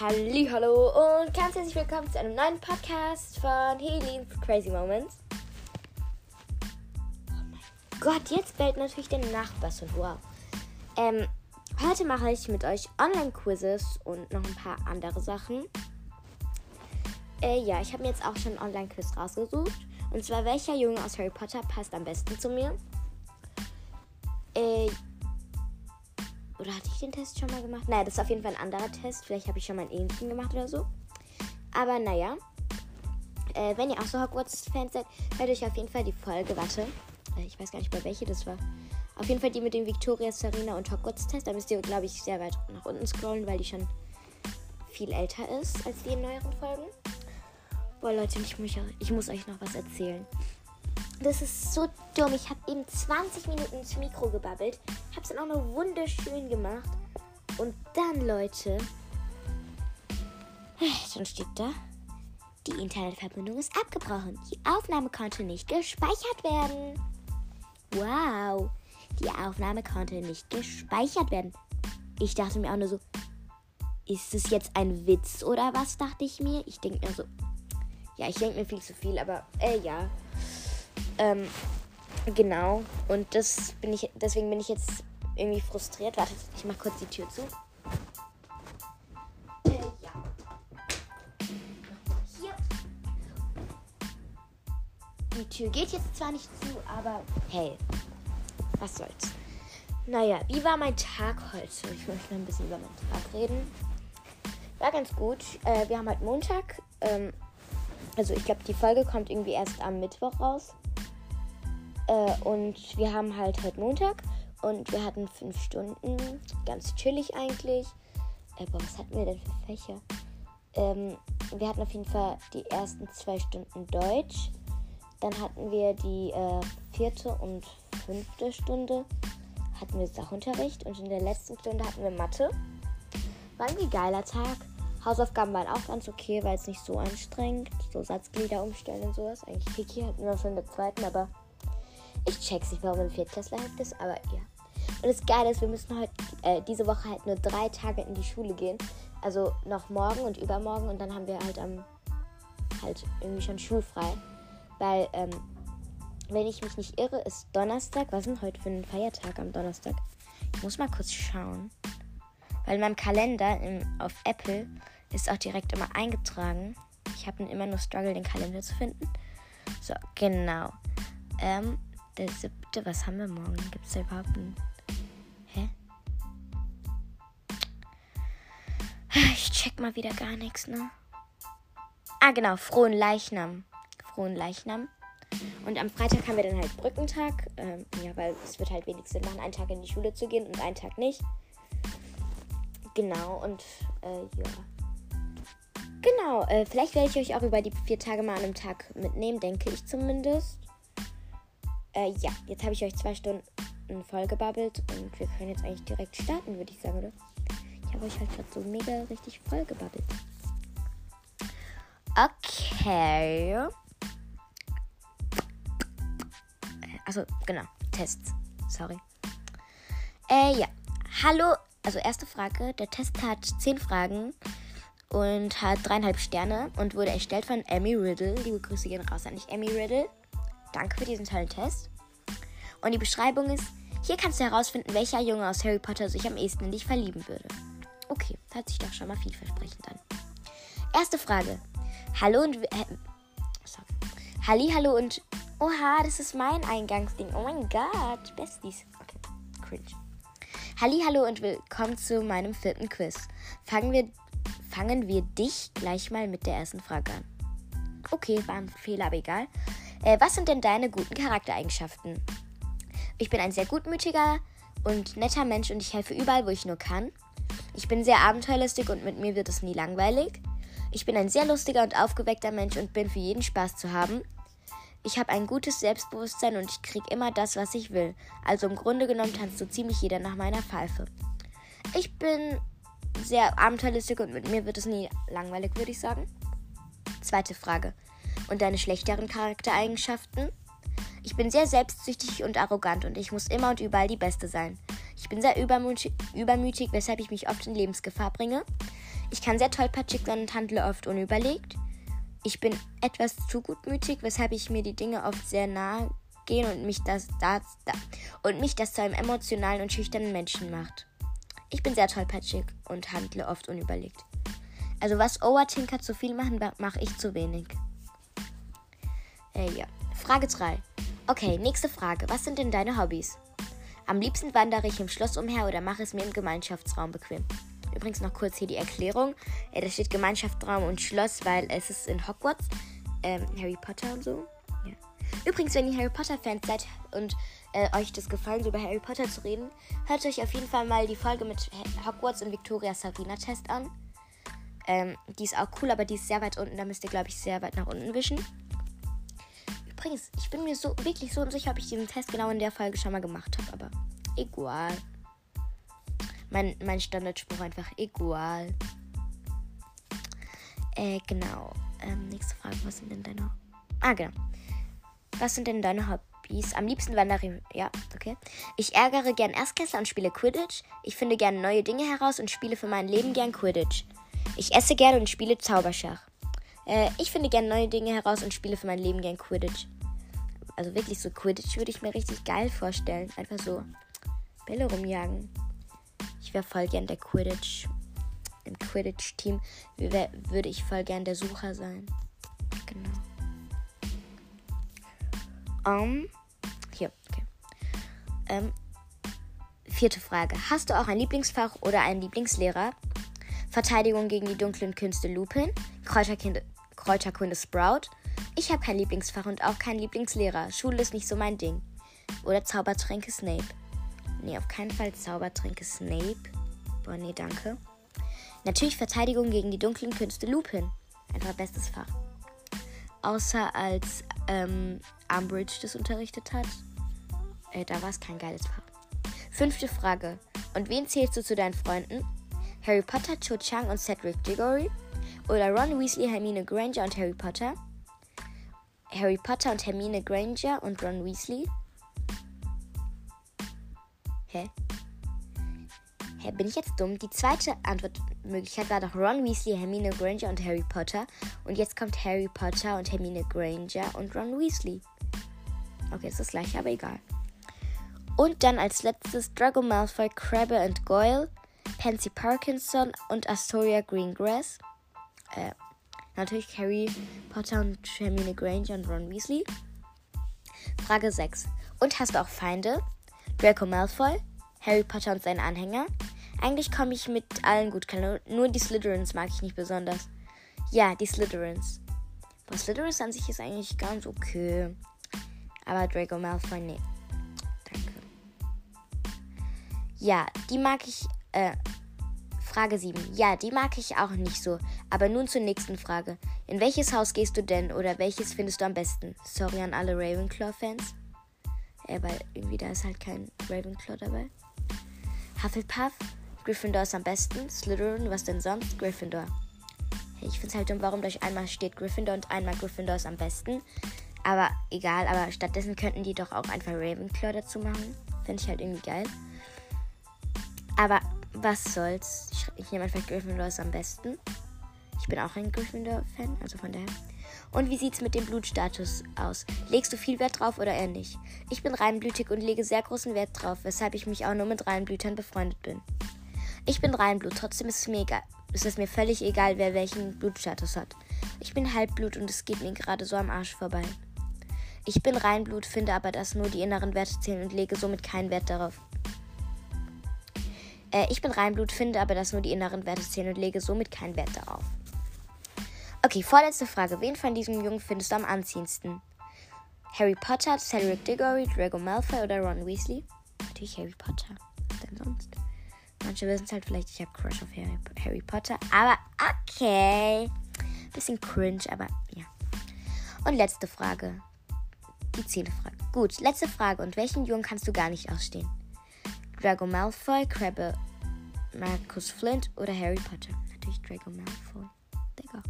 Hallo und ganz herzlich willkommen zu einem neuen Podcast von Helene Crazy Moments. Oh mein Gott, jetzt bellt natürlich der Nachbarshund. Wow. Ähm, heute mache ich mit euch Online-Quizzes und noch ein paar andere Sachen. Äh, ja, ich habe mir jetzt auch schon einen Online-Quiz rausgesucht. Und zwar, welcher Junge aus Harry Potter passt am besten zu mir? Äh, oder hatte ich den Test schon mal gemacht? Naja, das ist auf jeden Fall ein anderer Test. Vielleicht habe ich schon mal einen ähnlichen gemacht oder so. Aber naja. Äh, wenn ihr auch so Hogwarts-Fans seid, hört euch auf jeden Fall die Folge. Warte. Äh, ich weiß gar nicht, bei welche das war. Auf jeden Fall die mit dem Victoria, Serena und Hogwarts-Test. Da müsst ihr, glaube ich, sehr weit nach unten scrollen, weil die schon viel älter ist als die in neueren Folgen. Boah, Leute, ich muss, ich muss euch noch was erzählen. Das ist so dumm. Ich habe eben 20 Minuten ins Mikro gebabbelt. Habe es dann auch noch wunderschön gemacht. Und dann, Leute, dann steht da, die Internetverbindung ist abgebrochen. Die Aufnahme konnte nicht gespeichert werden. Wow, die Aufnahme konnte nicht gespeichert werden. Ich dachte mir auch nur so, ist es jetzt ein Witz oder was, dachte ich mir. Ich denke mir so, ja, ich denke mir viel zu viel, aber äh, ja. Ähm, genau. Und das bin ich, deswegen bin ich jetzt irgendwie frustriert. Wartet, ich mach kurz die Tür zu. Äh, ja. Hier. Die Tür geht jetzt zwar nicht zu, aber hey, was soll's. Naja, wie war mein Tag heute? Ich möchte mal ein bisschen über meinen Tag reden. War ganz gut. Äh, wir haben halt Montag. Ähm, also ich glaube, die Folge kommt irgendwie erst am Mittwoch raus. Äh, und wir haben halt heute Montag und wir hatten fünf Stunden. Ganz chillig eigentlich. Äh, boah, was hatten wir denn für Fächer? Ähm, wir hatten auf jeden Fall die ersten zwei Stunden Deutsch. Dann hatten wir die äh, vierte und fünfte Stunde hatten wir Sachunterricht und in der letzten Stunde hatten wir Mathe. War ein geiler Tag. Hausaufgaben waren auch ganz okay, weil es nicht so anstrengend. So Satzglieder umstellen und sowas. Eigentlich Kiki hatten wir schon in der zweiten, aber ich check's nicht, warum ein Viertklässler halt ist, aber ja. Und das Geile ist, wir müssen heute, äh, diese Woche halt nur drei Tage in die Schule gehen. Also noch morgen und übermorgen und dann haben wir halt am, halt irgendwie schon schulfrei. Weil, ähm, wenn ich mich nicht irre, ist Donnerstag. Was ist denn heute für ein Feiertag am Donnerstag? Ich muss mal kurz schauen. Weil in meinem Kalender im, auf Apple ist auch direkt immer eingetragen. Ich habe immer nur Struggle, den Kalender zu finden. So, genau. Ähm, der siebte, was haben wir morgen? Gibt es da überhaupt einen. Hä? Ich check mal wieder gar nichts, ne? Ah, genau, frohen Leichnam. Frohen Leichnam. Und am Freitag haben wir dann halt Brückentag. Ähm, ja, weil es wird halt wenig Sinn machen, einen Tag in die Schule zu gehen und einen Tag nicht. Genau, und äh, ja. Genau, äh, vielleicht werde ich euch auch über die vier Tage mal an einem Tag mitnehmen, denke ich zumindest. Äh, ja, jetzt habe ich euch zwei Stunden voll gebabbelt und wir können jetzt eigentlich direkt starten, würde ich sagen, oder? Ich habe euch halt gerade so mega richtig voll gebabbelt. Okay. Also, genau, Tests. Sorry. Äh, ja. Hallo. Also, erste Frage. Der Test hat zehn Fragen und hat dreieinhalb Sterne und wurde erstellt von Emmy Riddle. Liebe Grüße gehen raus an dich, Emmy Riddle. Danke für diesen tollen Test. Und die Beschreibung ist, hier kannst du herausfinden, welcher Junge aus Harry Potter sich am ehesten in dich verlieben würde. Okay, hört sich doch schon mal vielversprechend an. Erste Frage. Hallo und... Äh, sorry. Halli, hallo und... Oha, das ist mein Eingangsding. Oh mein Gott, Besties. Okay, cringe. Halli, hallo und willkommen zu meinem vierten Quiz. Fangen wir, fangen wir dich gleich mal mit der ersten Frage an. Okay, war ein Fehler, aber egal. Äh, was sind denn deine guten Charaktereigenschaften? Ich bin ein sehr gutmütiger und netter Mensch und ich helfe überall, wo ich nur kann. Ich bin sehr abenteuerlustig und mit mir wird es nie langweilig. Ich bin ein sehr lustiger und aufgeweckter Mensch und bin für jeden Spaß zu haben. Ich habe ein gutes Selbstbewusstsein und ich kriege immer das, was ich will. Also im Grunde genommen tanzt so ziemlich jeder nach meiner Pfeife. Ich bin sehr abenteuerlustig und mit mir wird es nie langweilig, würde ich sagen. Zweite Frage. Und deine schlechteren Charaktereigenschaften? Ich bin sehr selbstsüchtig und arrogant und ich muss immer und überall die Beste sein. Ich bin sehr übermütig, weshalb ich mich oft in Lebensgefahr bringe. Ich kann sehr tollpatschig sein und handle oft unüberlegt. Ich bin etwas zu gutmütig, weshalb ich mir die Dinge oft sehr nahe gehen und mich das, das, das und mich das zu einem emotionalen und schüchternen Menschen macht. Ich bin sehr tollpatschig und handle oft unüberlegt. Also was Overtinker zu viel machen, mache ich zu wenig. Äh, ja. Frage 3. Okay, nächste Frage. Was sind denn deine Hobbys? Am liebsten wandere ich im Schloss umher oder mache es mir im Gemeinschaftsraum bequem. Übrigens noch kurz hier die Erklärung. Äh, da steht Gemeinschaftsraum und Schloss, weil es ist in Hogwarts. Ähm, Harry Potter und so. Ja. Übrigens, wenn ihr Harry Potter-Fans seid und äh, euch das gefallen, so über Harry Potter zu reden, hört euch auf jeden Fall mal die Folge mit Hogwarts und Victoria Sabrina Test an. Ähm, die ist auch cool, aber die ist sehr weit unten. Da müsst ihr, glaube ich, sehr weit nach unten wischen. Übrigens, ich bin mir so wirklich so unsicher, ob ich diesen Test genau in der Folge schon mal gemacht habe, aber egal. Mein, mein Standardspruch einfach egal. Äh, genau. Ähm, nächste Frage, was sind denn deine. Ah, genau. Was sind denn deine Hobbys? Am liebsten wandere. Ja, okay. Ich ärgere gern Erstklässler und spiele Quidditch. Ich finde gern neue Dinge heraus und spiele für mein Leben gern Quidditch. Ich esse gern und spiele Zauberschach. Äh, ich finde gern neue Dinge heraus und spiele für mein Leben gern Quidditch. Also wirklich so Quidditch würde ich mir richtig geil vorstellen. Einfach so Bälle rumjagen. Ich wäre voll gern der Quidditch. Im Quidditch-Team würde ich voll gern der Sucher sein. Genau. Um, hier, okay. Ähm, vierte Frage. Hast du auch ein Lieblingsfach oder einen Lieblingslehrer? Verteidigung gegen die dunklen Künste Lupin, Kräuterkunde, Kräuterkunde Sprout. Ich habe kein Lieblingsfach und auch keinen Lieblingslehrer. Schule ist nicht so mein Ding. Oder Zaubertränke Snape. Nee, auf keinen Fall Zaubertränke Snape. Boah, nee, danke. Natürlich Verteidigung gegen die dunklen Künste Lupin. Einfach bestes Fach. Außer als ähm, Umbridge das unterrichtet hat. Äh, da war es kein geiles Fach. Fünfte Frage. Und wen zählst du zu deinen Freunden? Harry Potter, Cho Chang und Cedric Diggory? Oder Ron Weasley, Hermine Granger und Harry Potter? Harry Potter und Hermine Granger und Ron Weasley? Hä? Hä, bin ich jetzt dumm? Die zweite Antwortmöglichkeit war doch Ron Weasley, Hermine Granger und Harry Potter. Und jetzt kommt Harry Potter und Hermine Granger und Ron Weasley. Okay, ist das gleiche, aber egal. Und dann als letztes Drago Malfoy, Crabbe und Goyle, Pansy Parkinson und Astoria Greengrass. Äh, natürlich Harry Potter und Hermine Granger und Ron Weasley. Frage 6. Und hast du auch Feinde? Draco Malfoy, Harry Potter und seine Anhänger. Eigentlich komme ich mit allen gut nur die Slytherins mag ich nicht besonders. Ja, die Slytherins. Aber Slytherins an sich ist eigentlich ganz okay. Aber Draco Malfoy, nee. Danke. Ja, die mag ich äh, Frage 7. Ja, die mag ich auch nicht so. Aber nun zur nächsten Frage. In welches Haus gehst du denn oder welches findest du am besten? Sorry an alle Ravenclaw-Fans. Äh, weil irgendwie da ist halt kein Ravenclaw dabei. Hufflepuff. Gryffindor ist am besten. Slytherin, was denn sonst? Gryffindor. Hey, ich find's halt dumm, warum durch einmal steht Gryffindor und einmal Gryffindor ist am besten. Aber egal, aber stattdessen könnten die doch auch einfach Ravenclaw dazu machen. Fände ich halt irgendwie geil. Aber was soll's? Ich, ich nehme einfach Gryffindor ist am besten. Ich bin auch ein Gryffindor-Fan, also von daher. Und wie sieht's mit dem Blutstatus aus? Legst du viel Wert drauf oder eher nicht? Ich bin reinblütig und lege sehr großen Wert drauf, weshalb ich mich auch nur mit Reinblütern befreundet bin. Ich bin Reinblut, trotzdem ist es mir egal. Ist es mir völlig egal, wer welchen Blutstatus hat. Ich bin Halbblut und es geht mir gerade so am Arsch vorbei. Ich bin Reinblut, finde aber, dass nur die inneren Werte zählen und lege somit keinen Wert darauf. Äh, ich bin Reinblut, finde aber, dass nur die inneren Werte zählen und lege somit keinen Wert darauf. Okay, vorletzte Frage. Wen von diesem Jungen findest du am anziehendsten? Harry Potter, Cedric Diggory, Drago Malfoy oder Ron Weasley? Natürlich Harry Potter. Was denn sonst? Manche wissen es halt vielleicht, ich habe Crush auf Harry, Harry Potter. Aber okay. Bisschen cringe, aber ja. Und letzte Frage. Die zehnte Frage. Gut, letzte Frage. Und welchen Jungen kannst du gar nicht ausstehen? Drago Malfoy, Crabbe, Marcus Flint oder Harry Potter? Natürlich Drago Malfoy. Digga.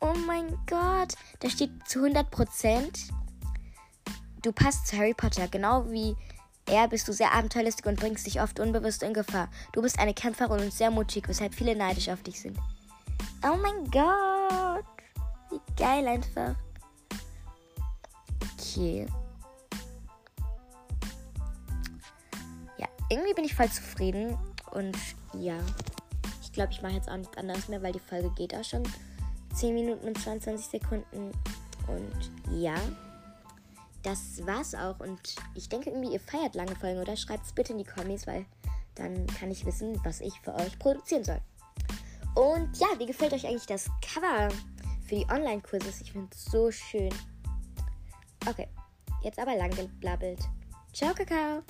Oh mein Gott. Da steht zu 100% Du passt zu Harry Potter, genau wie Eher bist du sehr abenteuerlustig und bringst dich oft unbewusst in Gefahr. Du bist eine Kämpferin und sehr mutig, weshalb viele neidisch auf dich sind. Oh mein Gott. Wie geil einfach. Okay. Ja, irgendwie bin ich voll zufrieden. Und ja, ich glaube, ich mache jetzt auch nichts anderes mehr, weil die Folge geht auch schon 10 Minuten und 22 Sekunden. Und ja, das war's auch. Und ich denke irgendwie, ihr feiert lange Folgen, oder? Schreibt es bitte in die Kommis, weil dann kann ich wissen, was ich für euch produzieren soll. Und ja, wie gefällt euch eigentlich das Cover für die Online-Kurse? Ich finde es so schön. Okay, jetzt aber lang geblabbelt. Ciao, Kakao.